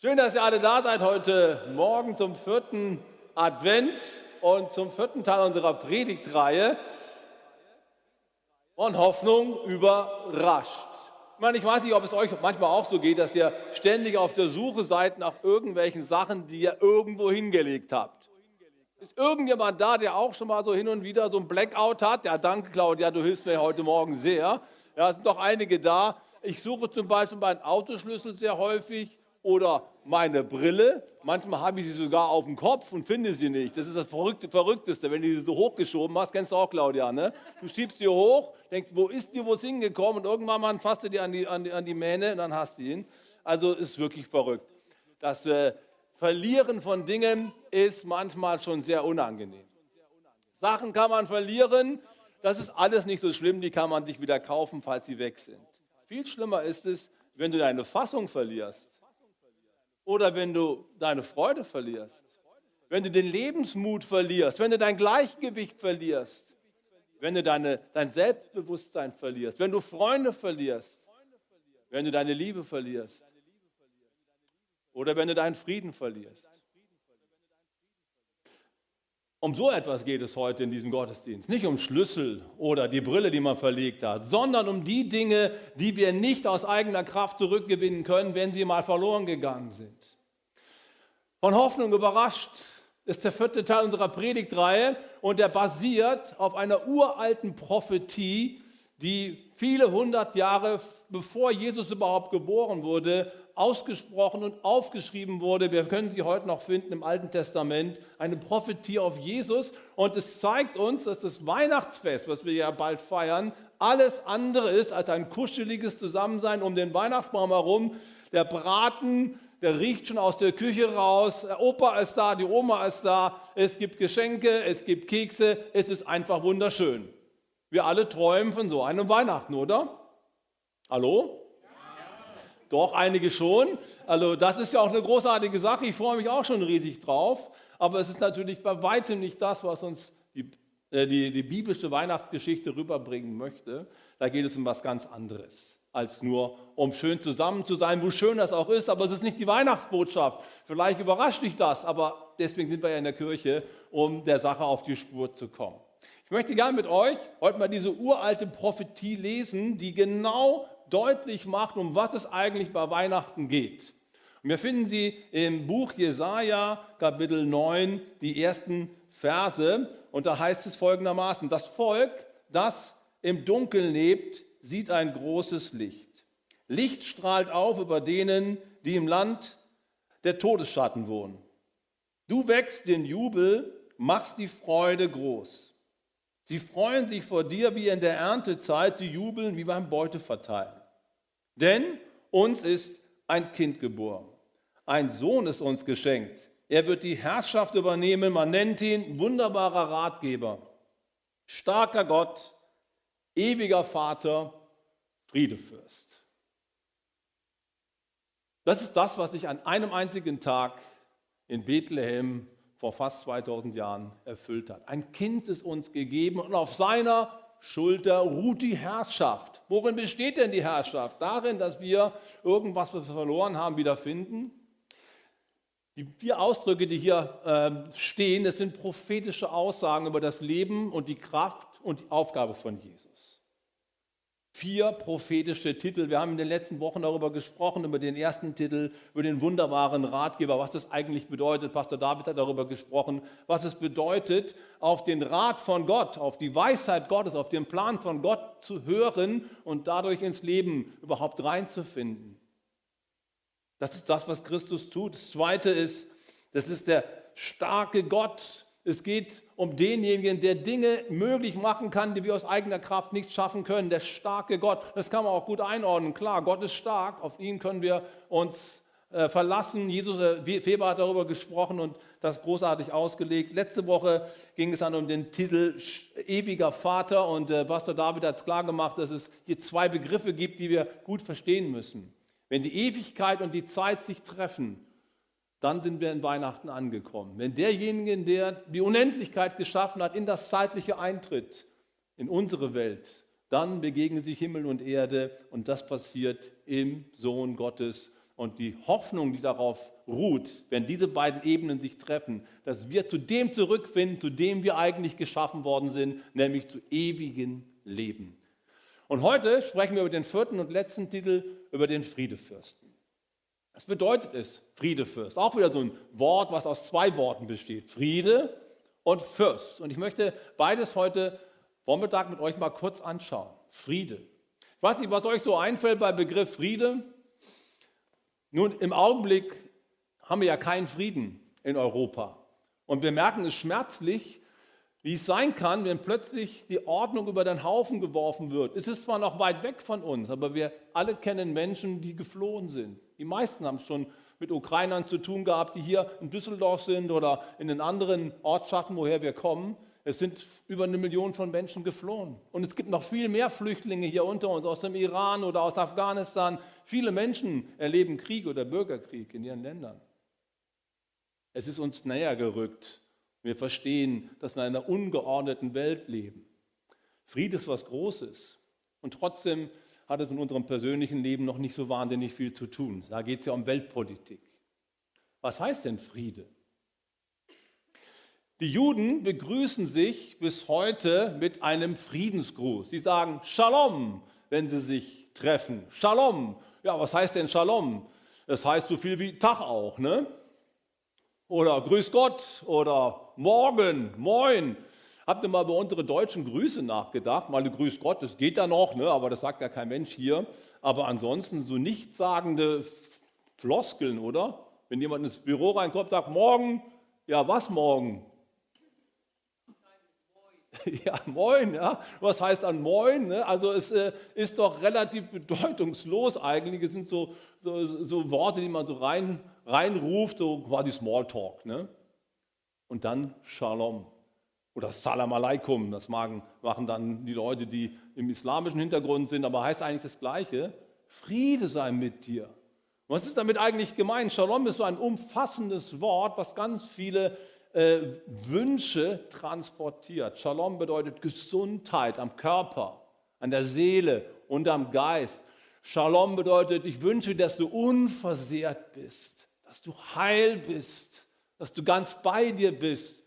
Schön, dass ihr alle da seid heute Morgen zum vierten Advent und zum vierten Teil unserer Predigtreihe von Hoffnung überrascht. Ich, meine, ich weiß nicht, ob es euch manchmal auch so geht, dass ihr ständig auf der Suche seid nach irgendwelchen Sachen, die ihr irgendwo hingelegt habt. Ist irgendjemand da, der auch schon mal so hin und wieder so ein Blackout hat? Ja, danke Claudia, du hilfst mir heute Morgen sehr. Ja, es sind doch einige da. Ich suche zum Beispiel meinen Autoschlüssel sehr häufig oder meine Brille. Manchmal habe ich sie sogar auf dem Kopf und finde sie nicht. Das ist das Verrückte, Verrückteste, wenn du sie so hochgeschoben hast. Kennst du auch, Claudia, ne? Du schiebst sie hoch, denkst, wo ist die, wo ist hingekommen? Und irgendwann mal fasst du die an die, an die, an die Mähne und dann hast du ihn. Also ist wirklich verrückt. Das äh, Verlieren von Dingen ist manchmal schon sehr unangenehm. Sachen kann man verlieren, das ist alles nicht so schlimm, die kann man sich wieder kaufen, falls sie weg sind. Viel schlimmer ist es, wenn du deine Fassung verlierst oder wenn du deine Freude verlierst, wenn du den Lebensmut verlierst, wenn du dein Gleichgewicht verlierst, wenn du deine, dein Selbstbewusstsein verlierst, wenn du Freunde verlierst, wenn du deine Liebe verlierst oder wenn du deinen Frieden verlierst. Um so etwas geht es heute in diesem Gottesdienst. Nicht um Schlüssel oder die Brille, die man verlegt hat, sondern um die Dinge, die wir nicht aus eigener Kraft zurückgewinnen können, wenn sie mal verloren gegangen sind. Von Hoffnung überrascht ist der vierte Teil unserer Predigtreihe und der basiert auf einer uralten Prophetie, die viele hundert Jahre bevor Jesus überhaupt geboren wurde, ausgesprochen und aufgeschrieben wurde. Wir können sie heute noch finden im Alten Testament, eine Prophetie auf Jesus. Und es zeigt uns, dass das Weihnachtsfest, was wir ja bald feiern, alles andere ist als ein kuscheliges Zusammensein um den Weihnachtsbaum herum. Der Braten, der riecht schon aus der Küche raus. Der Opa ist da, die Oma ist da. Es gibt Geschenke, es gibt Kekse. Es ist einfach wunderschön. Wir alle träumen von so einem Weihnachten, oder? Hallo? Doch, einige schon. Also das ist ja auch eine großartige Sache. Ich freue mich auch schon riesig drauf. Aber es ist natürlich bei weitem nicht das, was uns die, äh, die, die biblische Weihnachtsgeschichte rüberbringen möchte. Da geht es um was ganz anderes, als nur um schön zusammen zu sein, wo schön das auch ist. Aber es ist nicht die Weihnachtsbotschaft. Vielleicht überrascht dich das, aber deswegen sind wir ja in der Kirche, um der Sache auf die Spur zu kommen. Ich möchte gerne mit euch heute mal diese uralte Prophetie lesen, die genau deutlich macht, um was es eigentlich bei Weihnachten geht. Und wir finden sie im Buch Jesaja, Kapitel 9, die ersten Verse. Und da heißt es folgendermaßen: Das Volk, das im Dunkeln lebt, sieht ein großes Licht. Licht strahlt auf über denen, die im Land der Todesschatten wohnen. Du wächst den Jubel, machst die Freude groß. Sie freuen sich vor dir wie in der Erntezeit, sie jubeln wie beim Beuteverteilen. Denn uns ist ein Kind geboren. Ein Sohn ist uns geschenkt. Er wird die Herrschaft übernehmen. Man nennt ihn wunderbarer Ratgeber, starker Gott, ewiger Vater, Friedefürst. Das ist das, was sich an einem einzigen Tag in Bethlehem vor fast 2000 Jahren erfüllt hat. Ein Kind ist uns gegeben und auf seiner Schulter ruht die Herrschaft. Worin besteht denn die Herrschaft? Darin, dass wir irgendwas, was wir verloren haben, wiederfinden? Die vier Ausdrücke, die hier äh, stehen, das sind prophetische Aussagen über das Leben und die Kraft und die Aufgabe von Jesus vier prophetische Titel. Wir haben in den letzten Wochen darüber gesprochen, über den ersten Titel, über den wunderbaren Ratgeber, was das eigentlich bedeutet. Pastor David hat darüber gesprochen, was es bedeutet, auf den Rat von Gott, auf die Weisheit Gottes, auf den Plan von Gott zu hören und dadurch ins Leben überhaupt reinzufinden. Das ist das, was Christus tut. Das Zweite ist, das ist der starke Gott, es geht um denjenigen, der Dinge möglich machen kann, die wir aus eigener Kraft nicht schaffen können. Der starke Gott. Das kann man auch gut einordnen. Klar, Gott ist stark. Auf ihn können wir uns äh, verlassen. Jesus äh, Weber hat darüber gesprochen und das großartig ausgelegt. Letzte Woche ging es dann um den Titel Ewiger Vater und äh, Pastor David hat es klar gemacht, dass es hier zwei Begriffe gibt, die wir gut verstehen müssen. Wenn die Ewigkeit und die Zeit sich treffen, dann sind wir in Weihnachten angekommen. Wenn derjenige, der die Unendlichkeit geschaffen hat, in das Zeitliche eintritt, in unsere Welt, dann begegnen sich Himmel und Erde und das passiert im Sohn Gottes. und die Hoffnung, die darauf ruht, wenn diese beiden Ebenen sich treffen, dass wir zu dem zurückfinden, zu dem wir eigentlich geschaffen worden sind, nämlich zu ewigen Leben. Und heute sprechen wir über den vierten und letzten Titel, über den Friedefürsten. Was bedeutet es, Friedefürst? Auch wieder so ein Wort, was aus zwei Worten besteht. Friede und Fürst. Und ich möchte beides heute Vormittag mit euch mal kurz anschauen. Friede. Ich weiß nicht, was euch so einfällt beim Begriff Friede. Nun, im Augenblick haben wir ja keinen Frieden in Europa. Und wir merken es schmerzlich, wie es sein kann, wenn plötzlich die Ordnung über den Haufen geworfen wird. Es ist zwar noch weit weg von uns, aber wir alle kennen Menschen, die geflohen sind. Die meisten haben es schon mit Ukrainern zu tun gehabt, die hier in Düsseldorf sind oder in den anderen Ortschaften, woher wir kommen. Es sind über eine Million von Menschen geflohen. Und es gibt noch viel mehr Flüchtlinge hier unter uns aus dem Iran oder aus Afghanistan. Viele Menschen erleben Krieg oder Bürgerkrieg in ihren Ländern. Es ist uns näher gerückt. Wir verstehen, dass wir in einer ungeordneten Welt leben. Friede ist was Großes. Und trotzdem hat es in unserem persönlichen Leben noch nicht so wahnsinnig viel zu tun. Da geht es ja um Weltpolitik. Was heißt denn Friede? Die Juden begrüßen sich bis heute mit einem Friedensgruß. Sie sagen Shalom, wenn sie sich treffen. Shalom. Ja, was heißt denn Shalom? Das heißt so viel wie Tag auch, ne? Oder Grüß Gott oder Morgen, Moin. Habt ihr mal über unsere deutschen Grüße nachgedacht? Mal Grüß Gott, das geht ja noch, ne? aber das sagt ja kein Mensch hier. Aber ansonsten so nichtssagende Floskeln, oder? Wenn jemand ins Büro reinkommt, sagt morgen, ja was morgen? Ja, moin, ja. Was heißt dann moin? Ne? Also es äh, ist doch relativ bedeutungslos eigentlich. Es sind so, so, so Worte, die man so rein, reinruft, so quasi Smalltalk. Ne? Und dann Shalom. Oder Salam Aleikum, das machen, machen dann die Leute, die im islamischen Hintergrund sind, aber heißt eigentlich das Gleiche. Friede sei mit dir. Was ist damit eigentlich gemeint? Shalom ist so ein umfassendes Wort, was ganz viele äh, Wünsche transportiert. Shalom bedeutet Gesundheit am Körper, an der Seele und am Geist. Shalom bedeutet, ich wünsche, dass du unversehrt bist, dass du heil bist, dass du ganz bei dir bist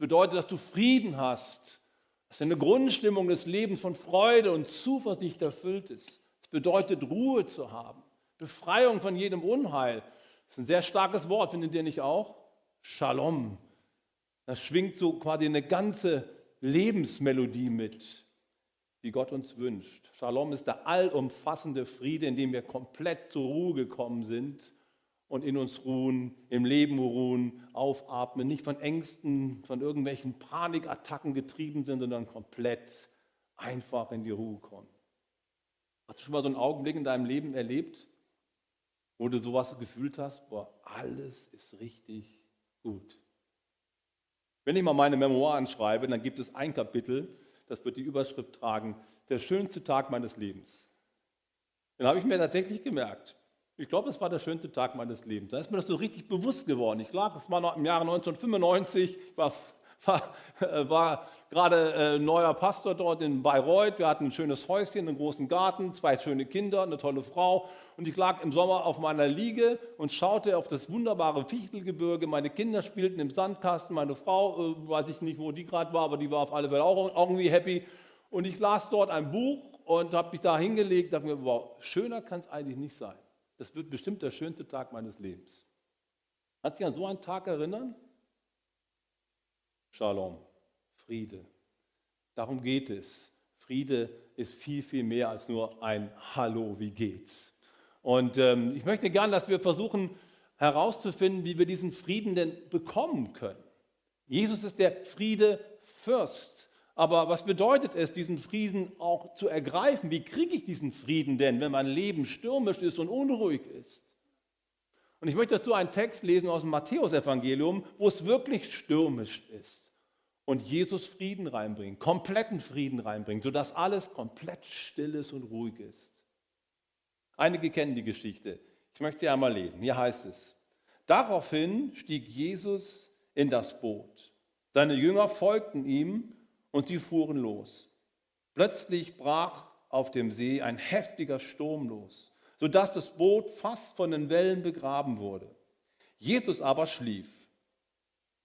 bedeutet, dass du Frieden hast, dass eine Grundstimmung des Lebens von Freude und Zuversicht erfüllt ist. Es bedeutet, Ruhe zu haben, Befreiung von jedem Unheil. Das ist ein sehr starkes Wort, findet ihr nicht auch? Shalom. Das schwingt so quasi eine ganze Lebensmelodie mit, die Gott uns wünscht. Shalom ist der allumfassende Friede, in dem wir komplett zur Ruhe gekommen sind und in uns ruhen, im Leben ruhen, aufatmen, nicht von Ängsten, von irgendwelchen Panikattacken getrieben sind, sondern komplett einfach in die Ruhe kommen. Hast du schon mal so einen Augenblick in deinem Leben erlebt, wo du sowas gefühlt hast, boah, alles ist richtig gut. Wenn ich mal meine Memoiren schreibe, dann gibt es ein Kapitel, das wird die Überschrift tragen, der schönste Tag meines Lebens. Dann habe ich mir tatsächlich gemerkt, ich glaube, das war der schönste Tag meines Lebens. Da ist mir das so richtig bewusst geworden. Ich glaube, das war noch im Jahre 1995. Ich war, war, war gerade äh, neuer Pastor dort in Bayreuth. Wir hatten ein schönes Häuschen, einen großen Garten, zwei schöne Kinder, eine tolle Frau. Und ich lag im Sommer auf meiner Liege und schaute auf das wunderbare Fichtelgebirge. Meine Kinder spielten im Sandkasten. Meine Frau, äh, weiß ich nicht, wo die gerade war, aber die war auf alle Fälle auch, auch irgendwie happy. Und ich las dort ein Buch und habe mich da hingelegt. Dachte mir, wow, schöner kann es eigentlich nicht sein. Das wird bestimmt der schönste Tag meines Lebens. Hat sich an so einen Tag erinnern? Shalom, Friede. Darum geht es. Friede ist viel, viel mehr als nur ein Hallo, wie geht's? Und ähm, ich möchte gerne, dass wir versuchen herauszufinden, wie wir diesen Frieden denn bekommen können. Jesus ist der Friedefürst. Aber was bedeutet es, diesen Frieden auch zu ergreifen? Wie kriege ich diesen Frieden denn, wenn mein Leben stürmisch ist und unruhig ist? Und ich möchte dazu einen Text lesen aus dem Matthäusevangelium, wo es wirklich stürmisch ist und Jesus Frieden reinbringt, kompletten Frieden reinbringt, sodass alles komplett still ist und ruhig ist. Einige kennen die Geschichte. Ich möchte sie einmal lesen. Hier heißt es: Daraufhin stieg Jesus in das Boot. Seine Jünger folgten ihm und sie fuhren los. Plötzlich brach auf dem See ein heftiger Sturm los. sodass das Boot fast von den Wellen begraben wurde. Jesus aber schlief.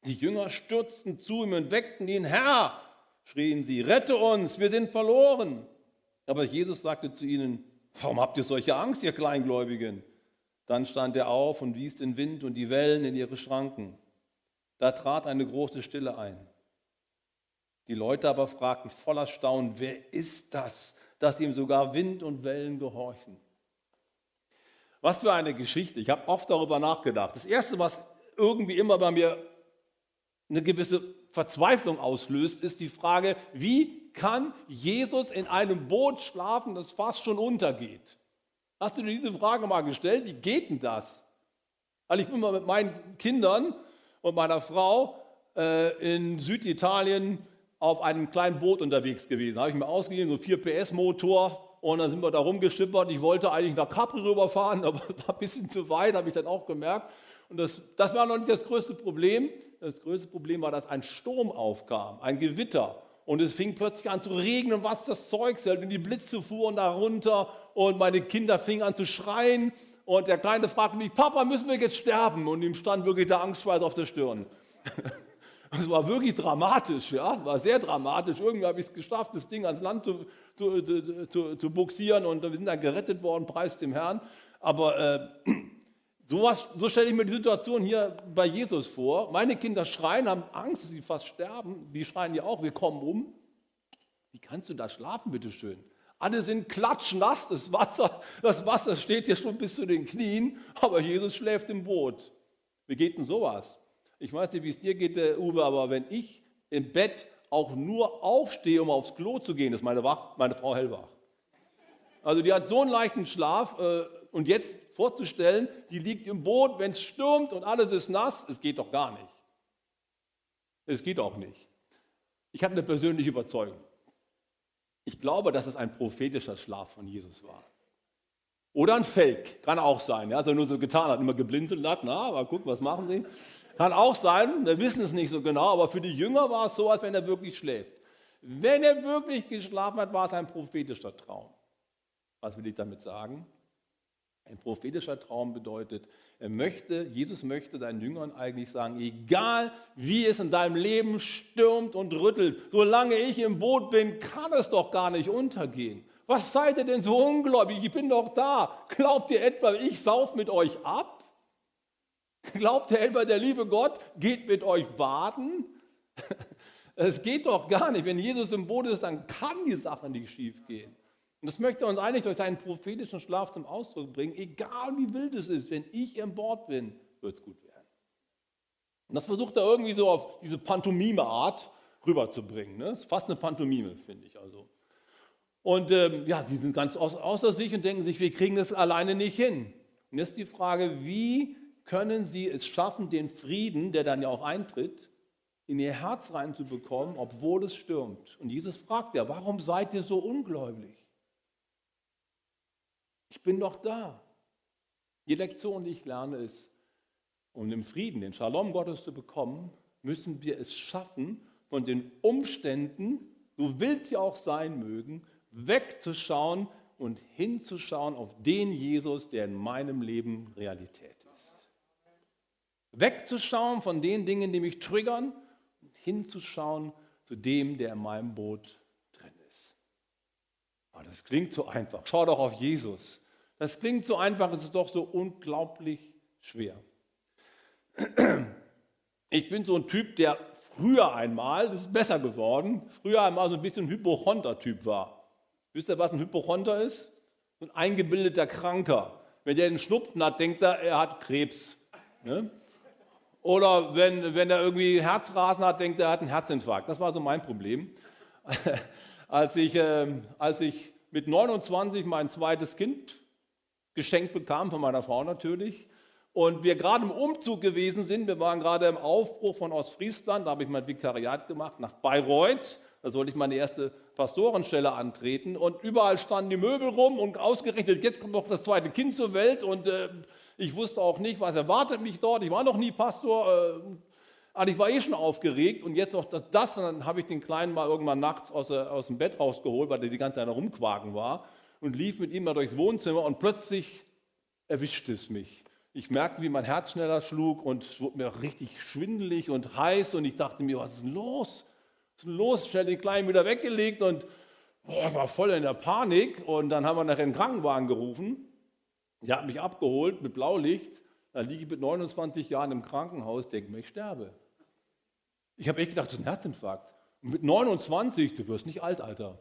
Die Jünger stürzten zu ihm und weckten ihn, Herr, schrien sie, rette uns, wir sind verloren. Aber Jesus sagte zu ihnen, warum habt ihr solche Angst, ihr Kleingläubigen? Dann stand er auf und wies den Wind und die Wellen in ihre Schranken. Da trat eine große Stille ein. Die Leute aber fragten voller Staunen, wer ist das, dass ihm sogar Wind und Wellen gehorchen? Was für eine Geschichte. Ich habe oft darüber nachgedacht. Das Erste, was irgendwie immer bei mir eine gewisse Verzweiflung auslöst, ist die Frage, wie kann Jesus in einem Boot schlafen, das fast schon untergeht? Hast du dir diese Frage mal gestellt? Wie geht denn das? Also ich bin mal mit meinen Kindern und meiner Frau äh, in Süditalien auf einem kleinen Boot unterwegs gewesen. Da habe ich mir ausgegeben, so 4 PS Motor und dann sind wir da rumgeschippert. Ich wollte eigentlich nach Capri rüberfahren, aber es war ein bisschen zu weit, habe ich dann auch gemerkt. Und das, das war noch nicht das größte Problem. Das größte Problem war, dass ein Sturm aufkam, ein Gewitter. Und es fing plötzlich an zu regnen, was das Zeug hält. Und die Blitze fuhren da runter und meine Kinder fingen an zu schreien. Und der Kleine fragte mich, Papa, müssen wir jetzt sterben? Und ihm stand wirklich der Angstschweiß auf der Stirn. Es war wirklich dramatisch, ja, es war sehr dramatisch. Irgendwie habe ich es geschafft, das Ding ans Land zu, zu, zu, zu buxieren und wir sind dann gerettet worden, preis dem Herrn. Aber äh, sowas, so stelle ich mir die Situation hier bei Jesus vor. Meine Kinder schreien, haben Angst, dass sie fast sterben. Die schreien ja auch, wir kommen um. Wie kannst du da schlafen, bitteschön? Alle sind klatschnass, das Wasser, das Wasser steht hier schon bis zu den Knien, aber Jesus schläft im Boot. Wie geht denn sowas? Ich weiß nicht, wie es dir geht, Uwe, aber wenn ich im Bett auch nur aufstehe, um aufs Klo zu gehen, ist meine, Wach, meine Frau hellwach. Also die hat so einen leichten Schlaf äh, und jetzt vorzustellen, die liegt im Boot, wenn es stürmt und alles ist nass, es geht doch gar nicht. Es geht auch nicht. Ich habe eine persönliche Überzeugung. Ich glaube, dass es ein prophetischer Schlaf von Jesus war. Oder ein Fake, kann auch sein. Ja, also nur so getan hat, immer geblinzelt hat, na, aber guck, was machen sie? Kann auch sein, wir wissen es nicht so genau, aber für die Jünger war es so, als wenn er wirklich schläft. Wenn er wirklich geschlafen hat, war es ein prophetischer Traum. Was will ich damit sagen? Ein prophetischer Traum bedeutet, er möchte, Jesus möchte seinen Jüngern eigentlich sagen, egal wie es in deinem Leben stürmt und rüttelt, solange ich im Boot bin, kann es doch gar nicht untergehen. Was seid ihr denn so ungläubig? Ich bin doch da. Glaubt ihr etwa, ich sauf mit euch ab? Glaubt ihr etwa, der liebe Gott geht mit euch baden? Es geht doch gar nicht. Wenn Jesus im Boot ist, dann kann die Sache nicht schief gehen. Und das möchte er uns eigentlich durch seinen prophetischen Schlaf zum Ausdruck bringen. Egal wie wild es ist, wenn ich im Bord bin, wird es gut werden. Und das versucht er irgendwie so auf diese Pantomime-Art rüberzubringen. Ne? Das ist fast eine Pantomime, finde ich. Also. Und ähm, ja, die sind ganz außer sich und denken sich, wir kriegen das alleine nicht hin. Und jetzt die Frage, wie können sie es schaffen, den Frieden, der dann ja auch eintritt, in ihr Herz reinzubekommen, obwohl es stürmt. Und Jesus fragt ja, warum seid ihr so ungläubig? Ich bin doch da. Die Lektion, die ich lerne, ist, um den Frieden, den Shalom Gottes zu bekommen, müssen wir es schaffen, von den Umständen, so wild sie auch sein mögen, wegzuschauen und hinzuschauen auf den Jesus, der in meinem Leben Realität ist. Wegzuschauen von den Dingen, die mich triggern und hinzuschauen zu dem, der in meinem Boot drin ist. Aber das klingt so einfach. Schau doch auf Jesus. Das klingt so einfach, es ist doch so unglaublich schwer. Ich bin so ein Typ, der früher einmal, das ist besser geworden, früher einmal so ein bisschen Hypochonder-Typ war. Wisst ihr, was ein Hypochonder ist? So ein eingebildeter Kranker. Wenn der einen Schnupfen hat, denkt er, er hat Krebs. Ne? Oder wenn, wenn er irgendwie Herzrasen hat, denkt er, er hat einen Herzinfarkt. Das war so mein Problem. als, ich, äh, als ich mit 29 mein zweites Kind geschenkt bekam von meiner Frau natürlich. Und wir gerade im Umzug gewesen sind, wir waren gerade im Aufbruch von Ostfriesland, da habe ich mein Vikariat gemacht, nach Bayreuth. Da sollte ich meine erste Pastorenstelle antreten. Und überall standen die Möbel rum und ausgerechnet, jetzt kommt noch das zweite Kind zur Welt. Und äh, ich wusste auch nicht, was erwartet mich dort. Ich war noch nie Pastor. Äh, also ich war eh schon aufgeregt und jetzt noch das, das und dann habe ich den Kleinen mal irgendwann nachts aus, aus dem Bett rausgeholt, weil der die ganze Zeit rumquaken war. und lief mit ihm mal durchs Wohnzimmer und plötzlich erwischte es mich. Ich merkte, wie mein Herz schneller schlug und es wurde mir richtig schwindelig und heiß und ich dachte mir, was ist denn los? Was ist denn los? Schnell den Kleinen wieder weggelegt und boah, ich war voll in der Panik und dann haben wir nachher einen Krankenwagen gerufen. Der hat mich abgeholt mit Blaulicht. Da liege ich mit 29 Jahren im Krankenhaus, denke mir, ich sterbe. Ich habe echt gedacht, das ist ein Herzinfarkt. Und mit 29, du wirst nicht alt, Alter.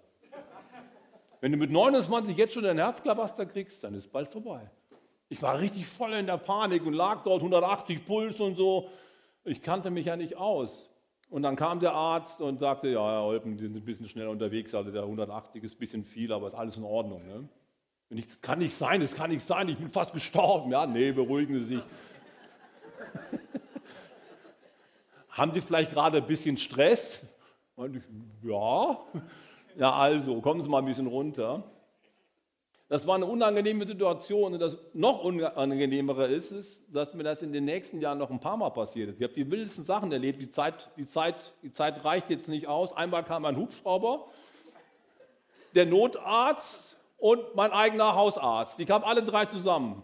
Wenn du mit 29 jetzt schon einen Herzklabaster kriegst, dann ist es bald vorbei. Ich war richtig voll in der Panik und lag dort 180 Puls und so. Ich kannte mich ja nicht aus. Und dann kam der Arzt und sagte, ja, Herr Holpen, Sie sind ein bisschen schnell unterwegs, also der 180 ist ein bisschen viel, aber ist alles in Ordnung. Ne? Und ich, das kann nicht sein, das kann nicht sein, ich bin fast gestorben. Ja, nee, beruhigen Sie sich. Haben Sie vielleicht gerade ein bisschen Stress? Und ich, ja. Ja, also, kommen Sie mal ein bisschen runter. Das war eine unangenehme Situation und das noch unangenehmere ist es, dass mir das in den nächsten Jahren noch ein paar Mal passiert ist. Ich habe die wildesten Sachen erlebt, die Zeit, die, Zeit, die Zeit reicht jetzt nicht aus. Einmal kam ein Hubschrauber, der Notarzt und mein eigener Hausarzt. Die kamen alle drei zusammen.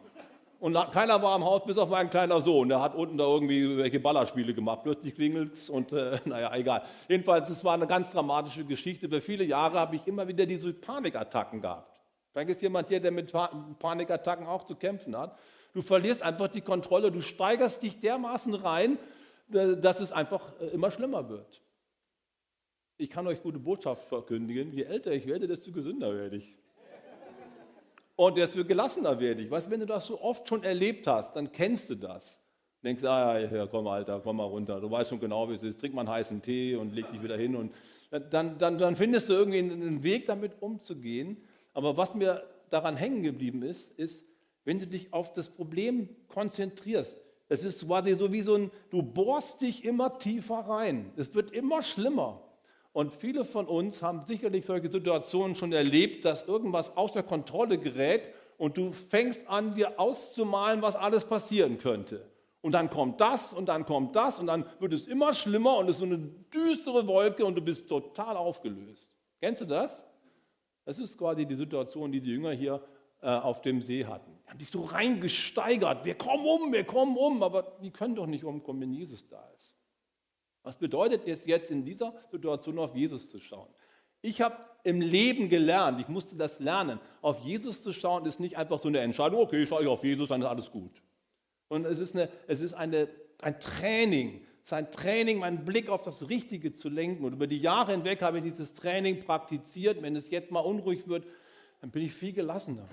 Und keiner war im Haus, bis auf mein kleiner Sohn. Der hat unten da irgendwie welche Ballerspiele gemacht. Plötzlich klingelt es und äh, naja, egal. Jedenfalls, es war eine ganz dramatische Geschichte. Über viele Jahre habe ich immer wieder diese Panikattacken gehabt. Vielleicht ist jemand hier, der mit Panikattacken auch zu kämpfen hat. Du verlierst einfach die Kontrolle, du steigerst dich dermaßen rein, dass es einfach äh, immer schlimmer wird. Ich kann euch gute Botschaft verkündigen. Je älter ich werde, desto gesünder werde ich. Und desto gelassener werde ich. Weißt, wenn du das so oft schon erlebt hast, dann kennst du das. Denkst, ah ja, komm Alter, komm mal runter. Du weißt schon genau, wie es ist. Trink mal einen heißen Tee und leg dich wieder hin. Und dann, dann, dann findest du irgendwie einen Weg, damit umzugehen. Aber was mir daran hängen geblieben ist, ist, wenn du dich auf das Problem konzentrierst, es ist quasi so wie so ein, du bohrst dich immer tiefer rein. Es wird immer schlimmer. Und viele von uns haben sicherlich solche Situationen schon erlebt, dass irgendwas außer Kontrolle gerät und du fängst an, dir auszumalen, was alles passieren könnte. Und dann kommt das und dann kommt das und dann wird es immer schlimmer und es ist so eine düstere Wolke und du bist total aufgelöst. Kennst du das? Das ist quasi die Situation, die die Jünger hier äh, auf dem See hatten. Die haben sich so reingesteigert. Wir kommen um, wir kommen um, aber die können doch nicht umkommen, wenn Jesus da ist. Was bedeutet es jetzt in dieser Situation auf Jesus zu schauen? Ich habe im Leben gelernt, ich musste das lernen. Auf Jesus zu schauen ist nicht einfach so eine Entscheidung, okay, schaue ich auf Jesus, dann ist alles gut. Und es ist, eine, es ist eine, ein Training, es ist ein Training, meinen Blick auf das Richtige zu lenken. Und über die Jahre hinweg habe ich dieses Training praktiziert. Wenn es jetzt mal unruhig wird, dann bin ich viel gelassener.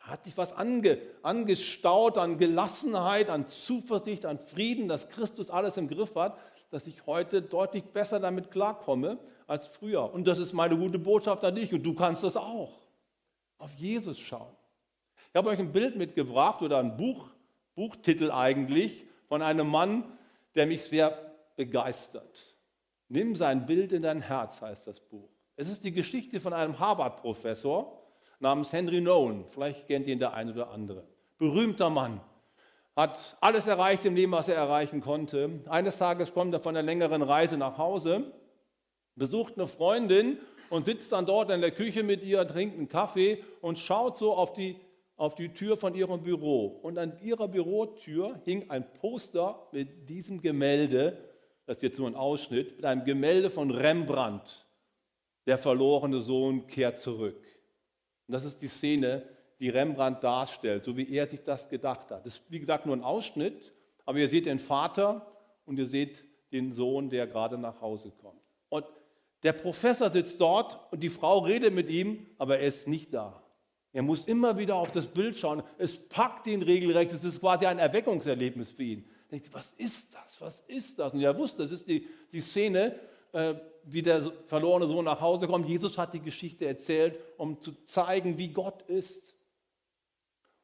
Hat sich was ange, angestaut an Gelassenheit, an Zuversicht, an Frieden, dass Christus alles im Griff hat dass ich heute deutlich besser damit klarkomme als früher. Und das ist meine gute Botschaft an dich und du kannst das auch. Auf Jesus schauen. Ich habe euch ein Bild mitgebracht oder ein Buch, Buchtitel eigentlich, von einem Mann, der mich sehr begeistert. Nimm sein Bild in dein Herz, heißt das Buch. Es ist die Geschichte von einem Harvard-Professor namens Henry Nolan. Vielleicht kennt ihn der eine oder andere. Berühmter Mann, hat alles erreicht im Leben, was er erreichen konnte. Eines Tages kommt er von einer längeren Reise nach Hause, besucht eine Freundin und sitzt dann dort in der Küche mit ihr, trinkt einen Kaffee und schaut so auf die, auf die Tür von ihrem Büro. Und an ihrer Bürotür hing ein Poster mit diesem Gemälde, das ist jetzt nur ein Ausschnitt, mit einem Gemälde von Rembrandt. Der verlorene Sohn kehrt zurück. Und das ist die Szene, die Rembrandt darstellt, so wie er sich das gedacht hat. Das ist, wie gesagt, nur ein Ausschnitt, aber ihr seht den Vater und ihr seht den Sohn, der gerade nach Hause kommt. Und der Professor sitzt dort und die Frau redet mit ihm, aber er ist nicht da. Er muss immer wieder auf das Bild schauen. Es packt ihn regelrecht. Es ist quasi ein Erweckungserlebnis für ihn. Er denkt, was ist das? Was ist das? Und er wusste, das ist die, die Szene, äh, wie der verlorene Sohn nach Hause kommt. Jesus hat die Geschichte erzählt, um zu zeigen, wie Gott ist.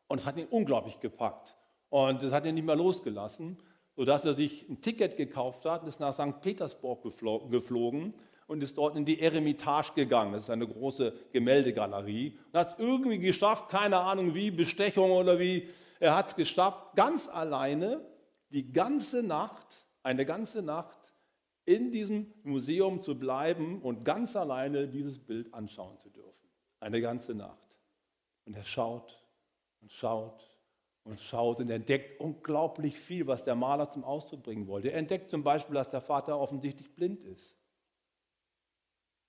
Und es hat ihn unglaublich gepackt. Und es hat ihn nicht mehr losgelassen, sodass er sich ein Ticket gekauft hat und ist nach St. Petersburg geflogen und ist dort in die Eremitage gegangen. Das ist eine große Gemäldegalerie. Und hat es irgendwie geschafft, keine Ahnung wie, Bestechung oder wie. Er hat es geschafft, ganz alleine die ganze Nacht, eine ganze Nacht in diesem Museum zu bleiben und ganz alleine dieses Bild anschauen zu dürfen. Eine ganze Nacht. Und er schaut und schaut und schaut und entdeckt unglaublich viel, was der Maler zum Ausdruck bringen wollte. Er entdeckt zum Beispiel, dass der Vater offensichtlich blind ist.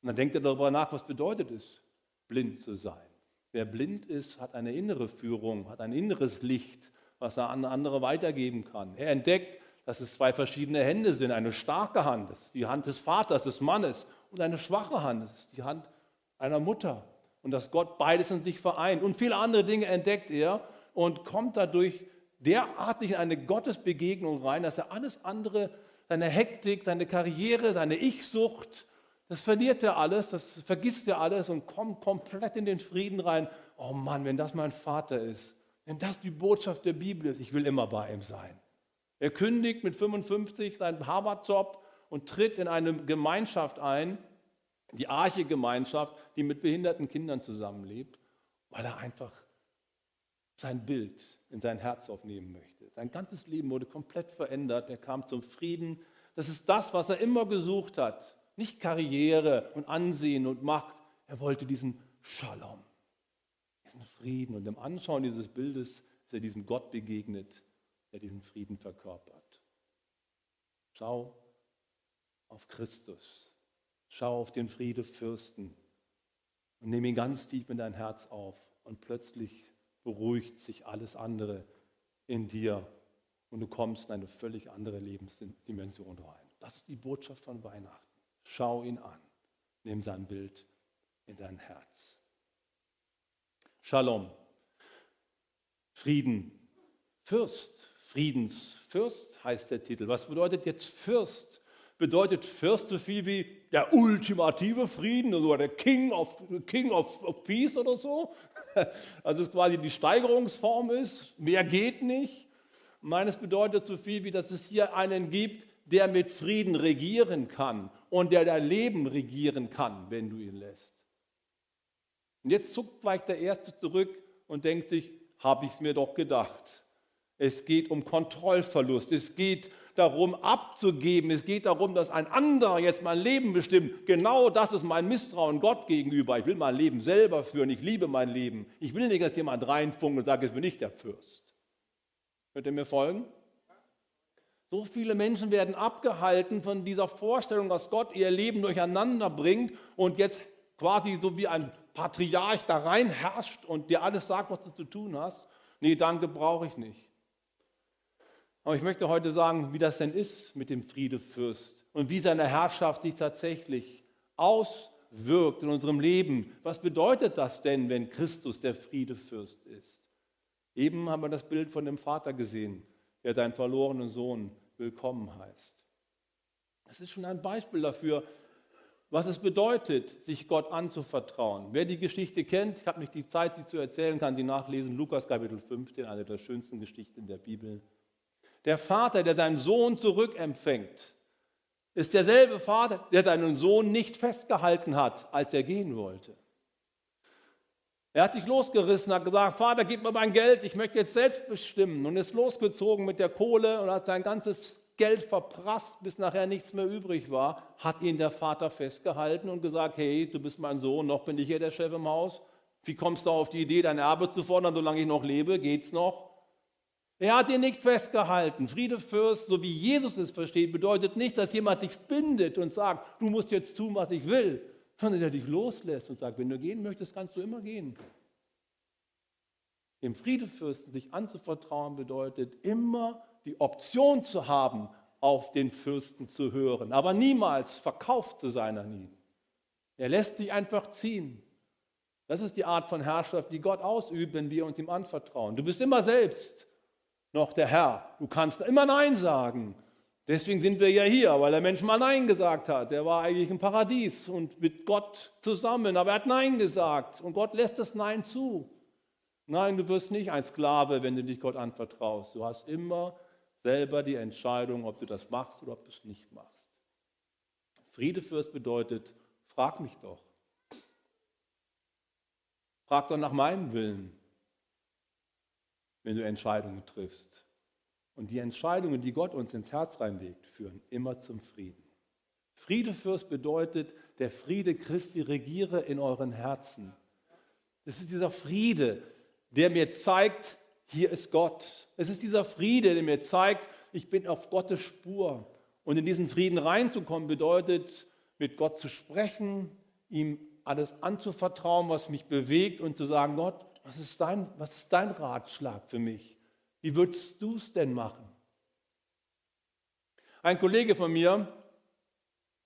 Und dann denkt er darüber nach, was bedeutet es, blind zu sein. Wer blind ist, hat eine innere Führung, hat ein inneres Licht, was er an andere weitergeben kann. Er entdeckt, dass es zwei verschiedene Hände sind. Eine starke Hand, das ist die Hand des Vaters, des Mannes, und eine schwache Hand, das ist die Hand einer Mutter. Und dass Gott beides in sich vereint. Und viele andere Dinge entdeckt er und kommt dadurch derartig in eine Gottesbegegnung rein, dass er alles andere, seine Hektik, seine Karriere, seine Ich-Sucht, das verliert er alles, das vergisst er alles und kommt komplett in den Frieden rein. Oh Mann, wenn das mein Vater ist, wenn das die Botschaft der Bibel ist, ich will immer bei ihm sein. Er kündigt mit 55 seinen Harvard-Job und tritt in eine Gemeinschaft ein, die Arche-Gemeinschaft, die mit behinderten Kindern zusammenlebt, weil er einfach sein Bild in sein Herz aufnehmen möchte. Sein ganzes Leben wurde komplett verändert. Er kam zum Frieden. Das ist das, was er immer gesucht hat. Nicht Karriere und Ansehen und Macht. Er wollte diesen Shalom, diesen Frieden. Und im Anschauen dieses Bildes ist er diesem Gott begegnet, der diesen Frieden verkörpert. Schau auf Christus. Schau auf den Friedefürsten und nimm ihn ganz tief in dein Herz auf. Und plötzlich beruhigt sich alles andere in dir und du kommst in eine völlig andere Lebensdimension rein. Das ist die Botschaft von Weihnachten. Schau ihn an. Nimm sein Bild in dein Herz. Shalom. Frieden. Fürst. Friedensfürst heißt der Titel. Was bedeutet jetzt Fürst? Bedeutet Fürst so viel wie der ultimative Frieden oder der King of, King of, of Peace oder so? Also es quasi die Steigerungsform ist, mehr geht nicht. Meines bedeutet so viel wie, dass es hier einen gibt, der mit Frieden regieren kann und der dein Leben regieren kann, wenn du ihn lässt. Und jetzt zuckt vielleicht der Erste zurück und denkt sich, habe ich es mir doch gedacht. Es geht um Kontrollverlust. Es geht darum, abzugeben. Es geht darum, dass ein anderer jetzt mein Leben bestimmt. Genau das ist mein Misstrauen Gott gegenüber. Ich will mein Leben selber führen. Ich liebe mein Leben. Ich will nicht, dass jemand reinfunkt und sagt, jetzt bin ich der Fürst. Könnt ihr mir folgen? So viele Menschen werden abgehalten von dieser Vorstellung, dass Gott ihr Leben durcheinander bringt und jetzt quasi so wie ein Patriarch da rein herrscht und dir alles sagt, was du zu tun hast. Nee, danke, brauche ich nicht. Aber ich möchte heute sagen, wie das denn ist mit dem Friedefürst und wie seine Herrschaft sich tatsächlich auswirkt in unserem Leben. Was bedeutet das denn, wenn Christus der Friedefürst ist? Eben haben wir das Bild von dem Vater gesehen, der seinen verlorenen Sohn willkommen heißt. Das ist schon ein Beispiel dafür, was es bedeutet, sich Gott anzuvertrauen. Wer die Geschichte kennt, ich habe nicht die Zeit, sie zu erzählen, kann sie nachlesen. Lukas Kapitel 15, eine der schönsten Geschichten der Bibel. Der Vater, der seinen Sohn zurückempfängt, ist derselbe Vater, der seinen Sohn nicht festgehalten hat, als er gehen wollte. Er hat sich losgerissen, hat gesagt, Vater, gib mir mein Geld, ich möchte jetzt selbst bestimmen. Und ist losgezogen mit der Kohle und hat sein ganzes Geld verprasst, bis nachher nichts mehr übrig war. Hat ihn der Vater festgehalten und gesagt, hey, du bist mein Sohn, noch bin ich hier der Chef im Haus. Wie kommst du auf die Idee, dein Erbe zu fordern, solange ich noch lebe? Geht's noch? Er hat ihn nicht festgehalten. Friedefürst, so wie Jesus es versteht, bedeutet nicht, dass jemand dich bindet und sagt, du musst jetzt tun, was ich will, sondern der dich loslässt und sagt, wenn du gehen möchtest, kannst du immer gehen. Dem Friedefürsten sich anzuvertrauen bedeutet immer die Option zu haben, auf den Fürsten zu hören, aber niemals verkauft zu sein an ihn. Er lässt dich einfach ziehen. Das ist die Art von Herrschaft, die Gott ausübt, wenn wir uns ihm anvertrauen. Du bist immer selbst noch der Herr. Du kannst immer Nein sagen. Deswegen sind wir ja hier, weil der Mensch mal Nein gesagt hat. Der war eigentlich im Paradies und mit Gott zusammen, aber er hat Nein gesagt und Gott lässt das Nein zu. Nein, du wirst nicht ein Sklave, wenn du dich Gott anvertraust. Du hast immer selber die Entscheidung, ob du das machst oder ob du es nicht machst. Friedefürst bedeutet, frag mich doch. Frag doch nach meinem Willen, wenn du Entscheidungen triffst. Und die Entscheidungen, die Gott uns ins Herz reinlegt, führen immer zum Frieden. Friedefürst bedeutet, der Friede Christi regiere in euren Herzen. Das ist dieser Friede, der mir zeigt, hier ist Gott. Es ist dieser Friede, der mir zeigt, ich bin auf Gottes Spur. Und in diesen Frieden reinzukommen bedeutet, mit Gott zu sprechen, ihm alles anzuvertrauen, was mich bewegt und zu sagen, Gott, was ist dein, was ist dein Ratschlag für mich? Wie würdest du es denn machen? Ein Kollege von mir,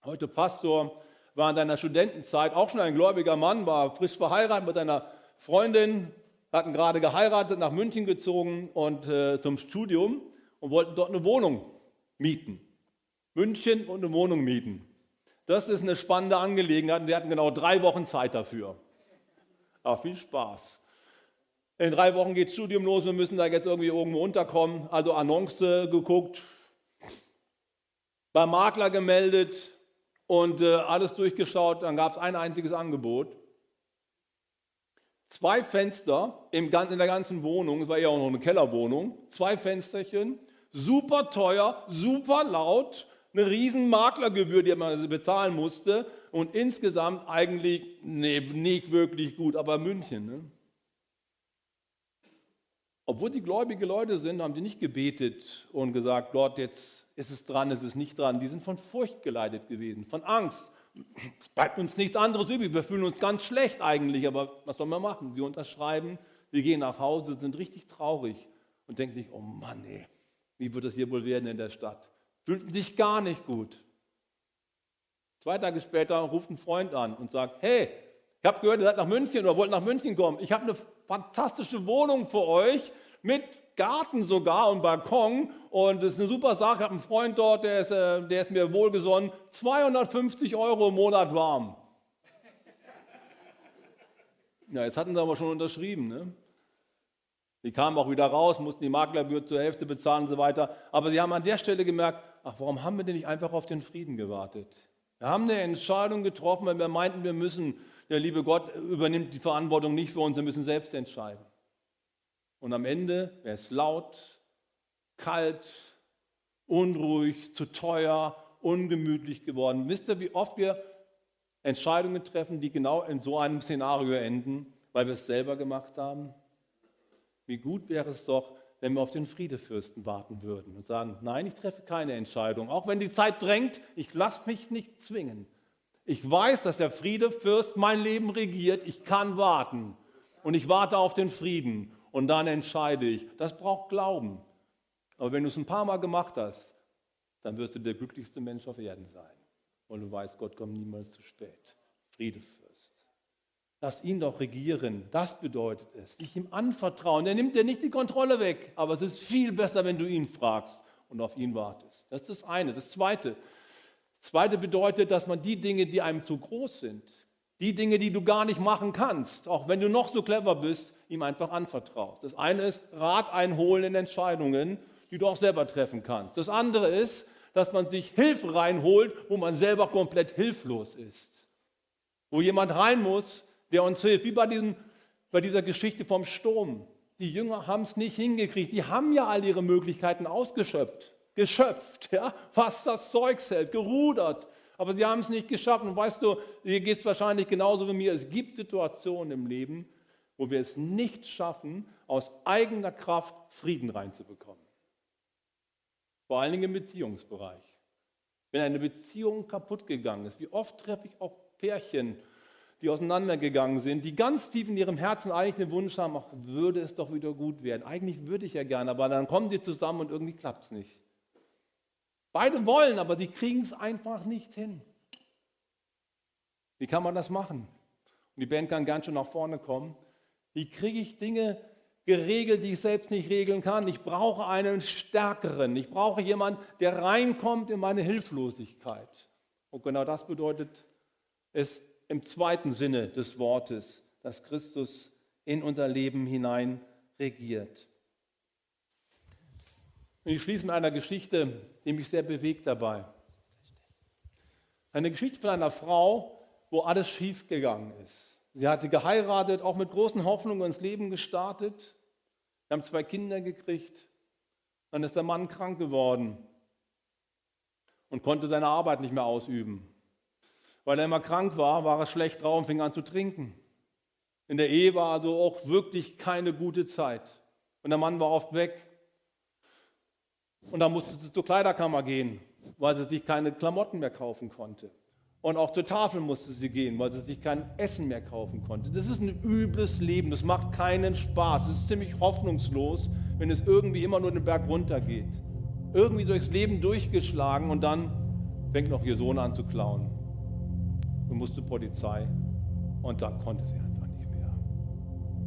heute Pastor, war in seiner Studentenzeit auch schon ein gläubiger Mann, war frisch verheiratet mit einer Freundin, hatten gerade geheiratet, nach München gezogen und äh, zum Studium und wollten dort eine Wohnung mieten. München und eine Wohnung mieten. Das ist eine spannende Angelegenheit und wir hatten genau drei Wochen Zeit dafür. Aber viel Spaß. In drei Wochen geht Studium los, wir müssen da jetzt irgendwie irgendwo unterkommen. Also Annonce geguckt, beim Makler gemeldet und äh, alles durchgeschaut. Dann gab es ein einziges Angebot. Zwei Fenster im, in der ganzen Wohnung, es war ja auch noch eine Kellerwohnung, zwei Fensterchen, super teuer, super laut, eine riesen Maklergebühr, die man bezahlen musste und insgesamt eigentlich nee, nicht wirklich gut, aber München. Ne? Obwohl sie gläubige Leute sind, haben sie nicht gebetet und gesagt, Gott, jetzt ist es dran, ist es nicht dran. Die sind von Furcht geleitet gewesen, von Angst. Es bleibt uns nichts anderes übrig. Wir fühlen uns ganz schlecht eigentlich, aber was sollen wir machen? Sie unterschreiben, wir gehen nach Hause, sind richtig traurig und denken sich, oh Mann, ey, wie wird das hier wohl werden in der Stadt? Fühlten sich gar nicht gut. Zwei Tage später ruft ein Freund an und sagt, hey, ich habe gehört, ihr seid nach München oder wollt nach München kommen. Ich habe eine fantastische Wohnung für euch mit Garten sogar und Balkon und das ist eine super Sache. Ich habe einen Freund dort, der ist, äh, der ist mir wohlgesonnen. 250 Euro im Monat warm. Ja, jetzt hatten sie aber schon unterschrieben. Ne? Die kamen auch wieder raus, mussten die Maklerbühr zur Hälfte bezahlen und so weiter. Aber sie haben an der Stelle gemerkt, ach, warum haben wir denn nicht einfach auf den Frieden gewartet? Wir haben eine Entscheidung getroffen, weil wir meinten, wir müssen, der liebe Gott übernimmt die Verantwortung nicht für uns, wir müssen selbst entscheiden. Und am Ende wäre es laut, kalt, unruhig, zu teuer, ungemütlich geworden. Wisst ihr, wie oft wir Entscheidungen treffen, die genau in so einem Szenario enden, weil wir es selber gemacht haben? Wie gut wäre es doch, wenn wir auf den Friedefürsten warten würden und sagen, nein, ich treffe keine Entscheidung. Auch wenn die Zeit drängt, ich lasse mich nicht zwingen. Ich weiß, dass der Friedefürst mein Leben regiert. Ich kann warten. Und ich warte auf den Frieden und dann entscheide ich. Das braucht Glauben. Aber wenn du es ein paar Mal gemacht hast, dann wirst du der glücklichste Mensch auf Erden sein. Und du weißt, Gott kommt niemals zu spät. Friedefürst. Lass ihn doch regieren. Das bedeutet es. Dich ihm anvertrauen. Er nimmt dir nicht die Kontrolle weg. Aber es ist viel besser, wenn du ihn fragst und auf ihn wartest. Das ist das eine. Das zweite. Zweite bedeutet, dass man die Dinge, die einem zu groß sind, die Dinge, die du gar nicht machen kannst, auch wenn du noch so clever bist, ihm einfach anvertraust. Das eine ist Rat einholen in Entscheidungen, die du auch selber treffen kannst. Das andere ist, dass man sich Hilfe reinholt, wo man selber komplett hilflos ist. Wo jemand rein muss, der uns hilft, wie bei, diesem, bei dieser Geschichte vom Sturm. Die Jünger haben es nicht hingekriegt. Die haben ja all ihre Möglichkeiten ausgeschöpft, geschöpft, ja, fast das Zeug hält, gerudert, aber sie haben es nicht geschafft. Und weißt du, dir geht es wahrscheinlich genauso wie mir. Es gibt Situationen im Leben, wo wir es nicht schaffen, aus eigener Kraft Frieden reinzubekommen. Vor allen Dingen im Beziehungsbereich. Wenn eine Beziehung kaputt gegangen ist, wie oft treffe ich auch Pärchen, die auseinandergegangen sind, die ganz tief in ihrem Herzen eigentlich den Wunsch haben, ach, würde es doch wieder gut werden. Eigentlich würde ich ja gerne, aber dann kommen sie zusammen und irgendwie klappt es nicht. Beide wollen, aber die kriegen es einfach nicht hin. Wie kann man das machen? Und die Band kann ganz schön nach vorne kommen. Wie kriege ich Dinge geregelt, die ich selbst nicht regeln kann? Ich brauche einen Stärkeren. Ich brauche jemanden, der reinkommt in meine Hilflosigkeit. Und genau das bedeutet es im zweiten Sinne des Wortes, dass Christus in unser Leben hinein regiert. Und ich schließe mit einer Geschichte, die mich sehr bewegt dabei. Eine Geschichte von einer Frau, wo alles schiefgegangen ist. Sie hatte geheiratet, auch mit großen Hoffnungen ins Leben gestartet. Wir haben zwei Kinder gekriegt. Dann ist der Mann krank geworden und konnte seine Arbeit nicht mehr ausüben. Weil er immer krank war, war er schlecht drauf und fing an zu trinken. In der Ehe war also auch wirklich keine gute Zeit. Und der Mann war oft weg. Und dann musste sie zur Kleiderkammer gehen, weil sie sich keine Klamotten mehr kaufen konnte. Und auch zur Tafel musste sie gehen, weil sie sich kein Essen mehr kaufen konnte. Das ist ein übles Leben, das macht keinen Spaß. Es ist ziemlich hoffnungslos, wenn es irgendwie immer nur den Berg runter geht. Irgendwie durchs Leben durchgeschlagen und dann fängt noch ihr Sohn an zu klauen und musste Polizei. Und dann konnte sie einfach nicht mehr.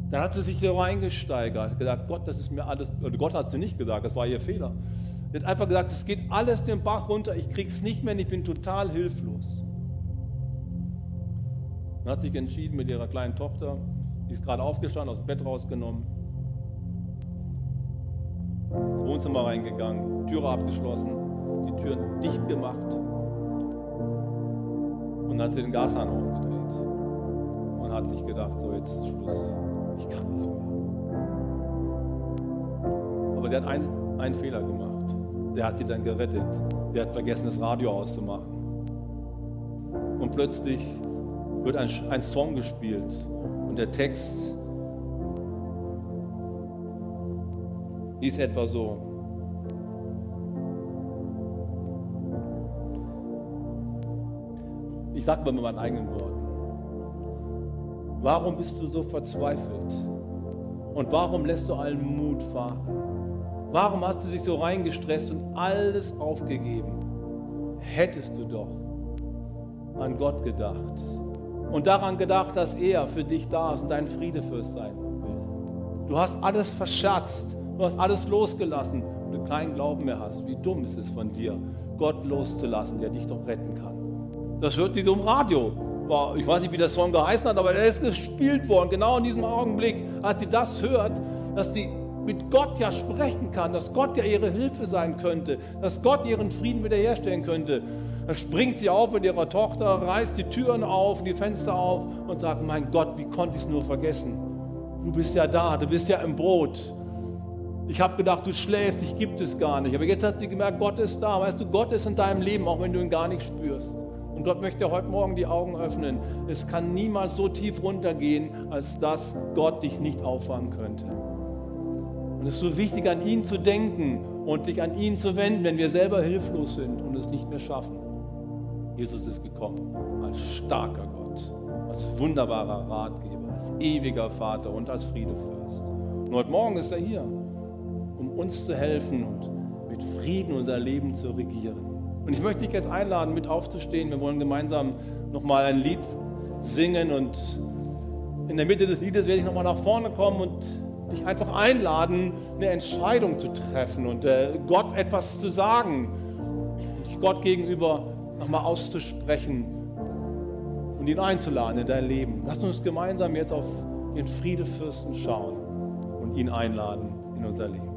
Dann hat sie sich so reingesteigert, gesagt, Gott, das ist mir alles, Gott hat sie nicht gesagt, das war ihr Fehler. Sie hat einfach gesagt, es geht alles den Bach runter, ich krieg's nicht mehr ich bin total hilflos. Dann hat sich entschieden mit ihrer kleinen Tochter, die ist gerade aufgestanden, aus dem Bett rausgenommen, ins Wohnzimmer reingegangen, Türe abgeschlossen, die Türen dicht gemacht und hat den Gashahn aufgedreht und hat sich gedacht, so jetzt ist Schluss, ich kann nicht mehr. Aber der hat einen, einen Fehler gemacht. Der hat sie dann gerettet. Der hat vergessen, das Radio auszumachen. Und plötzlich wird ein, ein Song gespielt und der Text ist etwa so. Ich sage mal mit meinen eigenen Worten. Warum bist du so verzweifelt? Und warum lässt du allen Mut fahren? Warum hast du dich so reingestresst und alles aufgegeben? Hättest du doch an Gott gedacht und daran gedacht, dass er für dich da ist und dein Friedefürst sein will. Du hast alles verscherzt, du hast alles losgelassen und du keinen Glauben mehr hast. Wie dumm ist es von dir, Gott loszulassen, der dich doch retten kann. Das hört die so im Radio. Ich weiß nicht, wie der Song geheißen hat, aber er ist gespielt worden, genau in diesem Augenblick, als sie das hört, dass sie mit Gott ja sprechen kann, dass Gott ja ihre Hilfe sein könnte, dass Gott ihren Frieden wiederherstellen könnte. Dann springt sie auf mit ihrer Tochter, reißt die Türen auf, die Fenster auf und sagt, mein Gott, wie konnte ich es nur vergessen? Du bist ja da, du bist ja im Brot. Ich habe gedacht, du schläfst, dich gibt es gar nicht. Aber jetzt hat sie gemerkt, Gott ist da. Weißt du, Gott ist in deinem Leben, auch wenn du ihn gar nicht spürst. Und Gott möchte heute Morgen die Augen öffnen. Es kann niemals so tief runtergehen, als dass Gott dich nicht auffangen könnte. Und es ist so wichtig, an ihn zu denken und dich an ihn zu wenden, wenn wir selber hilflos sind und es nicht mehr schaffen. Jesus ist gekommen als starker Gott, als wunderbarer Ratgeber, als ewiger Vater und als Friedefürst. Und heute Morgen ist er hier, um uns zu helfen und mit Frieden unser Leben zu regieren. Und ich möchte dich jetzt einladen, mit aufzustehen. Wir wollen gemeinsam nochmal ein Lied singen und in der Mitte des Liedes werde ich nochmal nach vorne kommen und dich einfach einladen, eine Entscheidung zu treffen und äh, Gott etwas zu sagen und dich Gott gegenüber nochmal auszusprechen und ihn einzuladen in dein Leben. Lass uns gemeinsam jetzt auf den Friedefürsten schauen und ihn einladen in unser Leben.